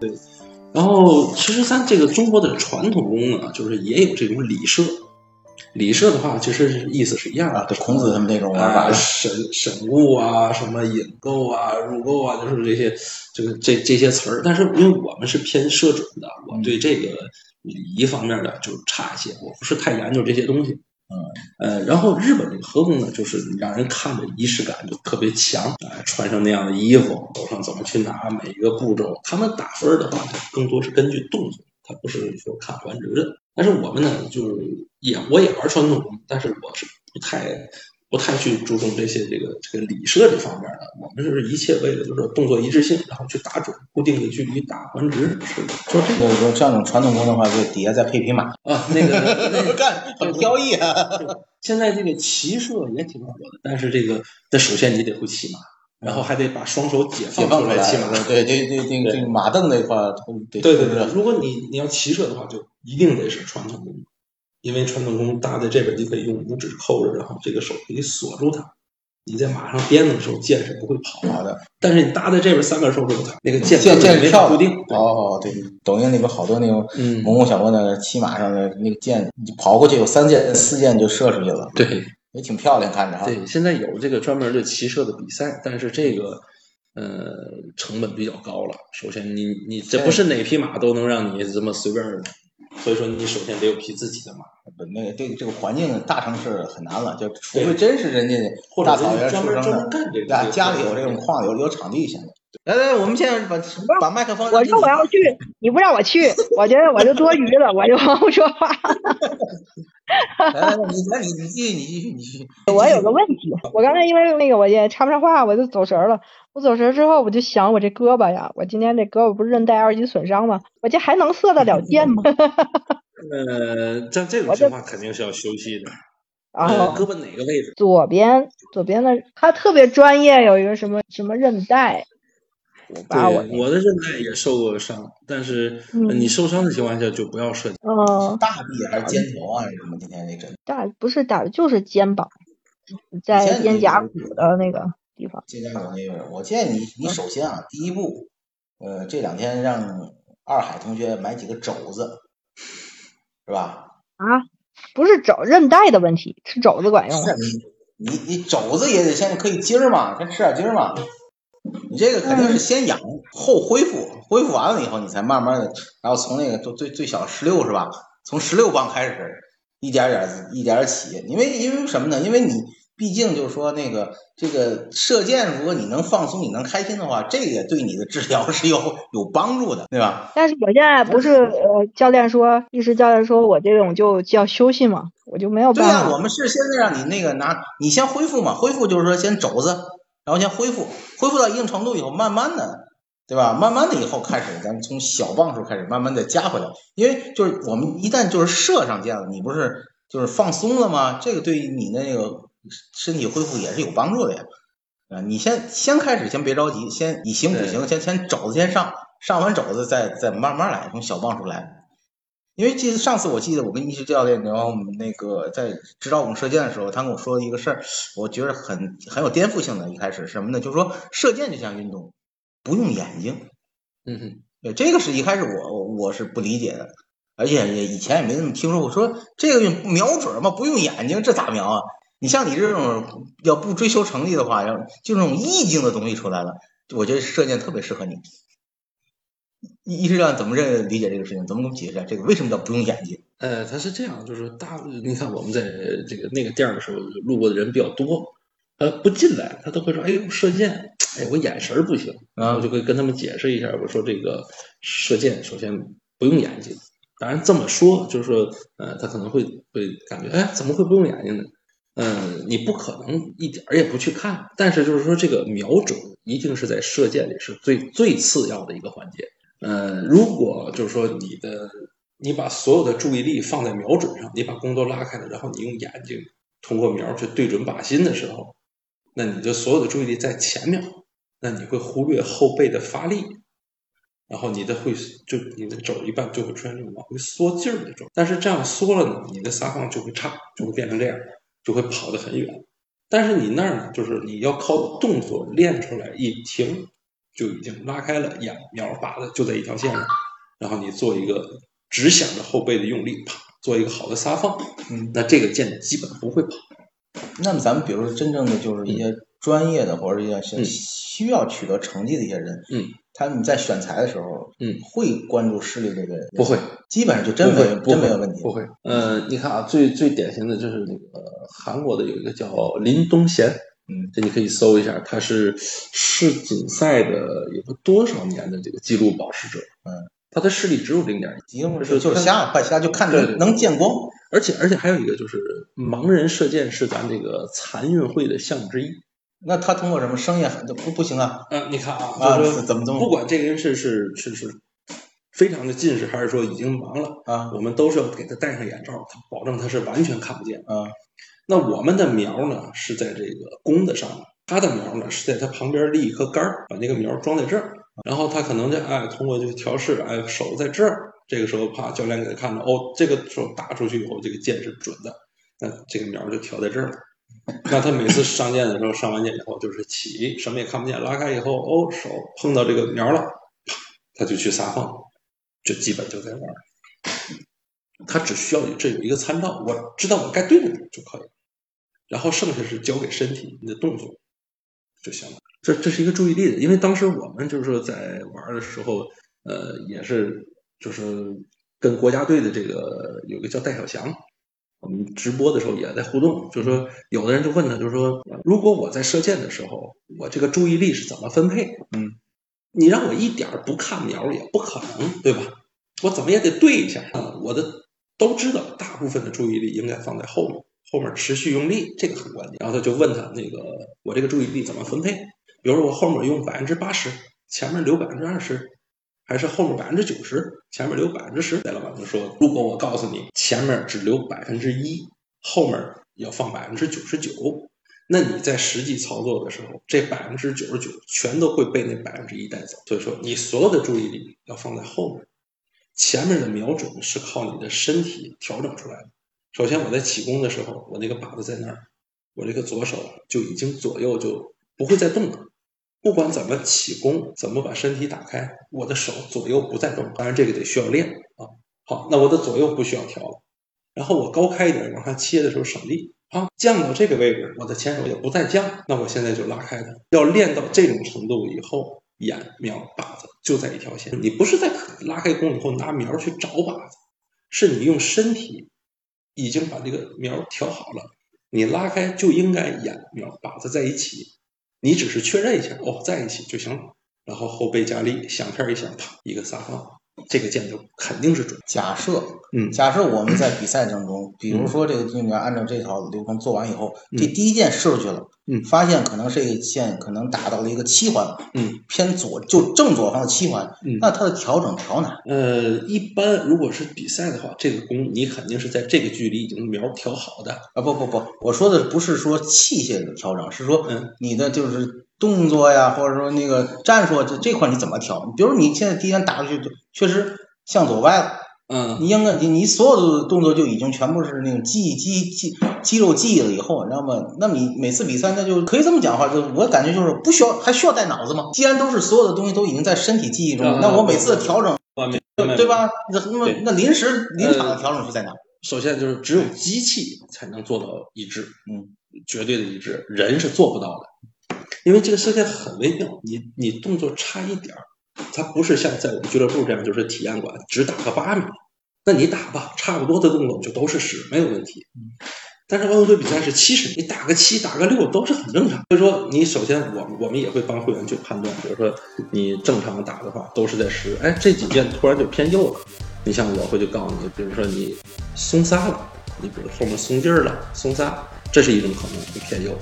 对，然后其实咱这个中国的传统宫呢，就是也有这种礼社。礼社的话，其实意思是一样的，就孔子他们那种玩法啊，审审物啊，什么引购啊、入购啊，就是这些这个这这些词儿。但是因为我们是偏社准的，我对这个礼仪方面的就差一些，我不是太研究这些东西。呃，然后日本这个和风呢，就是让人看着仪式感就特别强，哎、穿上那样的衣服，走上怎么去拿每一个步骤，他们打分的话，更多是根据动作，它不是说看环值的。但是我们呢，就是也我也玩传统，但是我是不太不太去注重这些这个这个礼设这方面的，我们就是一切为了就是动作一致性，然后去打准固定的距离打环值，是就这个像这种传统宫的话，就底下再配匹马，啊，那个那个干很飘逸啊。现在这个骑射也挺火的，但是这个，那首先你得会骑马，然后还得把双手解解放放出来骑马。对对对对，这个马镫那块儿都得对对对，如果你你要骑射的话，就一定得是传统弓，因为传统弓搭在这边，你可以用五指扣着，然后这个手可以锁住它。你在马上颠的时候，箭是不会跑好的。但是你搭在这边三根手指头，那个箭箭箭没跳固定。对哦，对，抖音里边好多那种嗯，萌萌小哥的，骑马上的那个箭，你跑过去有三箭四箭就射出去了，对也挺漂亮，看着哈。对，现在有这个专门的骑射的比赛，但是这个呃成本比较高了。首先你你这不是哪匹马都能让你这么随便儿，所以说你首先得有匹自己的马，不那个这个这个环境，大城市很难了，就除非真是人家或者大草原专出生门专门的，干这个。家家里有这种矿有有场地现在。来来，我们现在把把麦克风。我说我要去，你不让我去，我觉得我就多余了，我就不说话。来来来，你来你你继续你继续你继续。我有个问题，我刚才因为那个我也插不上话，我就走神儿了。我走神儿之后，我就想我这胳膊呀，我今天这胳膊不是韧带二级损伤吗？我这还能射得了箭吗？呃，像这种情况肯定是要休息的。然呃，后胳膊哪个位置？左边左边的他特别专业，有一个什么什么韧带，我我我的韧带也受过伤，但是你受伤的情况下就不要射箭。嗯大臂还是肩头啊？什么？今天那针大不是大就是肩膀，在肩肩胛骨的那个地方。肩胛骨那个，我建议你，你首先啊，第一步，呃，这两天让二海同学买几个肘子，是吧？啊，不是肘韧带的问题，吃肘子管用你你肘子也得先可以筋儿嘛，先吃点筋儿嘛。你这个肯定是先养后恢复，恢复完了以后，你才慢慢的，然后从那个最最最小十六是吧？从十六磅开始，一点点儿一点点儿起。因为因为什么呢？因为你毕竟就是说那个这个射箭，如果你能放松，你能开心的话，这个对你的治疗是有有帮助的，对吧？但是我现在不是呃，教练说，医师教练说我这种就叫休息嘛，我就没有对呀、办法。我们是现在让你那个拿，你先恢复嘛，恢复就是说先肘子，然后先恢复，恢复到一定程度以后，慢慢的，对吧？慢慢的以后开始，咱们从小磅数开始，慢慢的加回来，因为就是我们一旦就是射上箭了，你不是就是放松了吗？这个对于你那个身体恢复也是有帮助的呀。啊，你先先开始，先别着急，先以形补形，先先肘子先上，上完肘子再再慢慢来，从小磅数来。因为记得上次我记得我跟医师教练，然后我们那个在指导我们射箭的时候，他跟我说的一个事儿，我觉得很很有颠覆性的。一开始是什么呢？就是说射箭这项运动不用眼睛，嗯哼，对，这个是一开始我我是不理解的，而且也以前也没怎么听说过。说这个瞄准嘛，不用眼睛，这咋瞄啊？你像你这种要不追求成绩的话，要就那种意境的东西出来了，我觉得射箭特别适合你。医医师长怎么认理解这个事情？怎么给我们解释一下这个为什么叫不用眼睛？呃，他是这样，就是大，你看我们在这个那个店儿的时候，路过的人比较多，呃，不进来，他都会说，哎呦，射箭，哎，我眼神儿不行，啊我就会跟他们解释一下，我说这个射箭首先不用眼睛，当然这么说就是说，呃，他可能会会感觉，哎，怎么会不用眼睛呢？嗯，你不可能一点儿也不去看，但是就是说这个瞄准一定是在射箭里是最最次要的一个环节。呃，如果就是说你的你把所有的注意力放在瞄准上，你把弓都拉开了，然后你用眼睛通过瞄去对准靶心的时候，那你就所有的注意力在前面，那你会忽略后背的发力，然后你的会就你的肘一半就会出现这种往回缩劲儿的状态。但是这样缩了呢，你的撒放就会差，就会变成这样，就会跑得很远。但是你那儿呢，就是你要靠动作练出来，一停就已经拉开了眼瞄靶子就在一条线上，然后你做一个只想着后背的用力，啪，做一个好的撒放，嗯，那这个箭基本不会跑。那么咱们比如说真正的就是一些专业的或者一些嗯。需要取得成绩的一些人，嗯，他你在选材的时候，嗯，会关注视力这个不会，基本上就真没真没有问题，不会。呃，你看啊，最最典型的就是那个韩国的有一个叫林东贤，嗯，这你可以搜一下，他是世锦赛的有个多少年的这个纪录保持者，嗯，他的视力只有零点一，因为是就是瞎快瞎就看对对能能见光，而且而且还有一个就是盲人射箭是咱这个残运会的项目之一。那他通过什么商业不不行啊？呃，你看啊，啊就是说怎么怎么不管这个人是是是是非常的近视，还是说已经盲了，啊我们都是要给他戴上眼罩，他保证他是完全看不见。啊那我们的苗呢是在这个弓的上面，他的苗呢是在他旁边立一颗杆儿，把那个苗装在这儿，然后他可能就哎通过这个调试，哎手在这儿，这个时候啪教练给他看到，哦这个手打出去以后这个箭是准的，那这个苗就调在这儿了。那他每次上箭的时候，上完箭以后就是起，什么也看不见，拉开以后，哦手碰到这个苗了，啪他就去撒放，这基本就在玩儿。他只需要有这有一个参照，我知道我该对着哪就可以了，然后剩下是交给身体你的动作就行了。这这是一个注意力的，因为当时我们就是说在玩的时候，呃，也是就是跟国家队的这个有个叫戴小强，我们直播的时候也在互动，就是说有的人就问他，就是说如果我在射箭的时候，我这个注意力是怎么分配？嗯，你让我一点儿不看瞄也不可能，对吧？我怎么也得对一下啊！我的都知道，大部分的注意力应该放在后面，后面持续用力，这个很关键。然后他就问他那个，我这个注意力怎么分配？比如说我后面用百分之八十，前面留百分之二十，还是后面百分之九十，前面留百分之十？戴老板就说，如果我告诉你前面只留百分之一，后面要放百分之九十九，那你在实际操作的时候，这百分之九十九全都会被那百分之一带走。所以说，你所有的注意力要放在后面。前面的瞄准是靠你的身体调整出来的。首先，我在起弓的时候，我那个靶子在那儿，我这个左手就已经左右就不会再动了。不管怎么起弓，怎么把身体打开，我的手左右不再动。当然，这个得需要练啊。好，那我的左右不需要调了。然后我高开一点，往上切的时候省力。好，降到这个位置，我的前手也不再降，那我现在就拉开它。要练到这种程度以后。眼瞄靶子就在一条线，你不是在拉开弓以后拿瞄去找靶子，是你用身体已经把这个瞄调好了，你拉开就应该眼瞄靶子在一起，你只是确认一下哦在一起就行了，然后后背加力，响片一响，啪一个撒放，这个箭头肯定是准。假设，嗯假设我们在比赛当中，比如说这个运动员按照这套流程做完以后，嗯这第一箭射出去了，嗯发现可能这个箭可能打到了一个七环，嗯，偏左就正左方的七环，嗯那它的调整调哪？呃，一般如果是比赛的话，这个弓你肯定是在这个距离已经瞄调好的。啊不不不，我说的不是说器械的调整，是说嗯你的就是动作呀，或者说那个战术这这块你怎么调？比如你现在第一天打出去，确实向左歪了。嗯你应该你你所有的动作就已经全部是那种记肌肌肌肉记忆了以后，你知道吗？那你每次比赛那就可以这么讲话，就我感觉就是不需要还需要带脑子吗？既然都是所有的东西都已经在身体记忆中，嗯那我每次的调整，对对？吧？那那么那临时临场的调整是在哪？首先就是只有机器才能做到一致，嗯，绝对的一致，人是做不到的，因为这个射箭很微妙，你你动作差一点儿，它不是像在我们俱乐部这样，就是体验馆只打个八米，那你打吧，差不多的动作就都是十，没有问题。但是奥运会比赛是七十，你打个七打个六都是很正常。所以说，你首先我们我们也会帮会员去判断，比如说你正常打的话都是在十，哎，这几箭突然就偏右了。你像我会就告诉你，比如说你松撒了，你比如后面松劲儿了，松撒，这是一种可能，你偏右。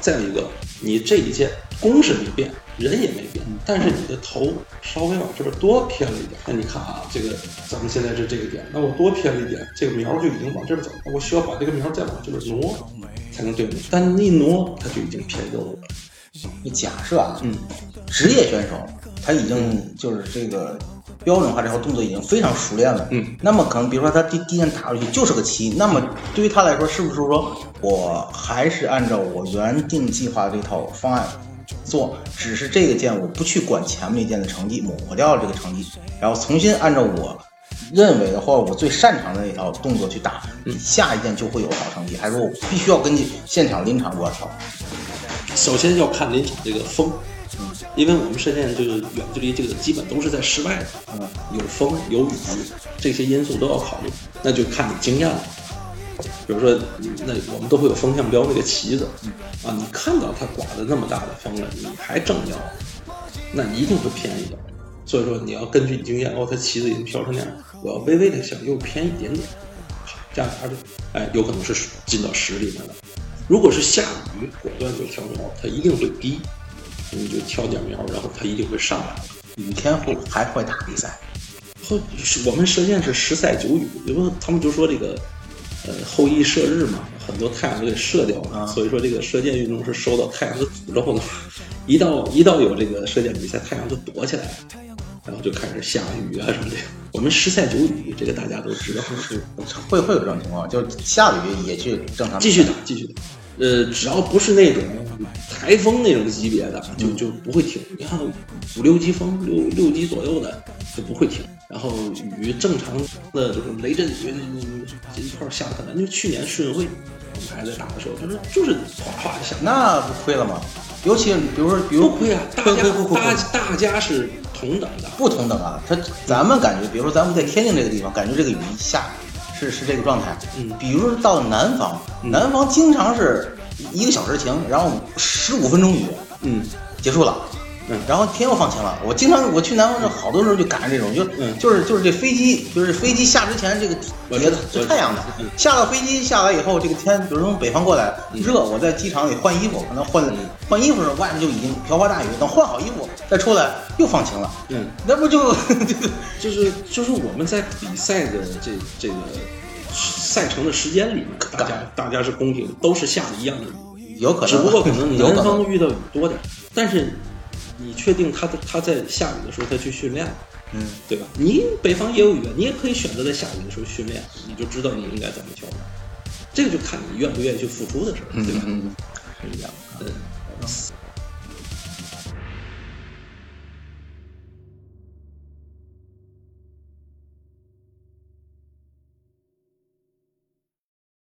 再有一个，你这一箭弓是没变，人也没变，但是你的头稍微往这边多偏了一点。那你看啊，这个咱们现在是这个点，那我多偏了一点，这个苗就已经往这边走，了我需要把这个苗再往这边挪，才能对准。但一挪，它就已经偏右了。你假设啊，嗯，职业选手他已经就是这个标准化这套动作已经非常熟练了，嗯，那么可能比如说他第第一件打出去就是个七，那么对于他来说，是不是说我还是按照我原定计划这套方案做，只是这个箭我不去管前面一箭的成绩，抹掉了这个成绩，然后重新按照我。认为的或者我最擅长的那套动作去打，下一件就会有好成绩，还是说我必须要根据现场临场我要调？首先要看临场这个风，嗯，因为我们射箭这个远距离这个基本都是在室外的，嗯，有风有雨这些因素都要考虑，那就看你经验了。比如说，那我们都会有风向标那个旗子，啊，你看到它刮的那么大的风了，你还正瞄，那你一定会偏一点。所以说你要根据你经验，哦，它旗子已经飘成那样，我要微微的向右偏一点点，这样它就，哎，有可能是进到十里面了。如果是下雨，果断就挑苗，它一定会低，你就挑点苗，然后它一定会上来。雨天会还会打比赛？后我们射箭是十赛九雨，因为他们就说这个，呃，后羿射日嘛，很多太阳都给射掉了，所以说这个射箭运动是受到太阳的诅咒的。一到一到有这个射箭比赛，太阳就躲起来了。然后就开始下雨啊什么的。我们十赛九雨，这个大家都知道。会会有这种情况，就下雨也去正常继续打，继续打。呃，只要不是那种台风那种级别的，就就不会停。你看五六级风，六六级左右的就不会停。然后雨正常的就是雷阵雨，这一块下的很难。就去年世运会，我们还在打的时候，就是就是哗哗的下，那不亏了吗？尤其比如说，比如不亏啊，大家大大家是同等的，不同等啊。他咱们感觉，比如说咱们在天津这个地方，感觉这个雨一下是是这个状态。嗯，比如说到南方，南方经常是一个小时晴，然后十五分钟雨，嗯，结束了。嗯，然后天又放晴了。我经常我去南方，就好多时候就赶上这种，就就是就是这飞机，就是飞机下之前这个底下是太阳的，下了飞机下来以后，这个天，比如从北方过来热，我在机场里换衣服，可能换换衣服的时候，外面就已经瓢泼大雨，等换好衣服再出来又放晴了。嗯，那不就 就是就是我们在比赛的这这个赛程的时间里面，大家大家是公平，都是下的一样的雨，有可能，只不过可能南方遇到雨多点，但是。你确定他在他在下雨的时候他去训练，嗯，对吧？你北方也有雨，你也可以选择在下雨的时候训练，你就知道你应该怎么调整。这个就看你愿不愿意去付出的事儿，对吧？嗯，是一样，嗯。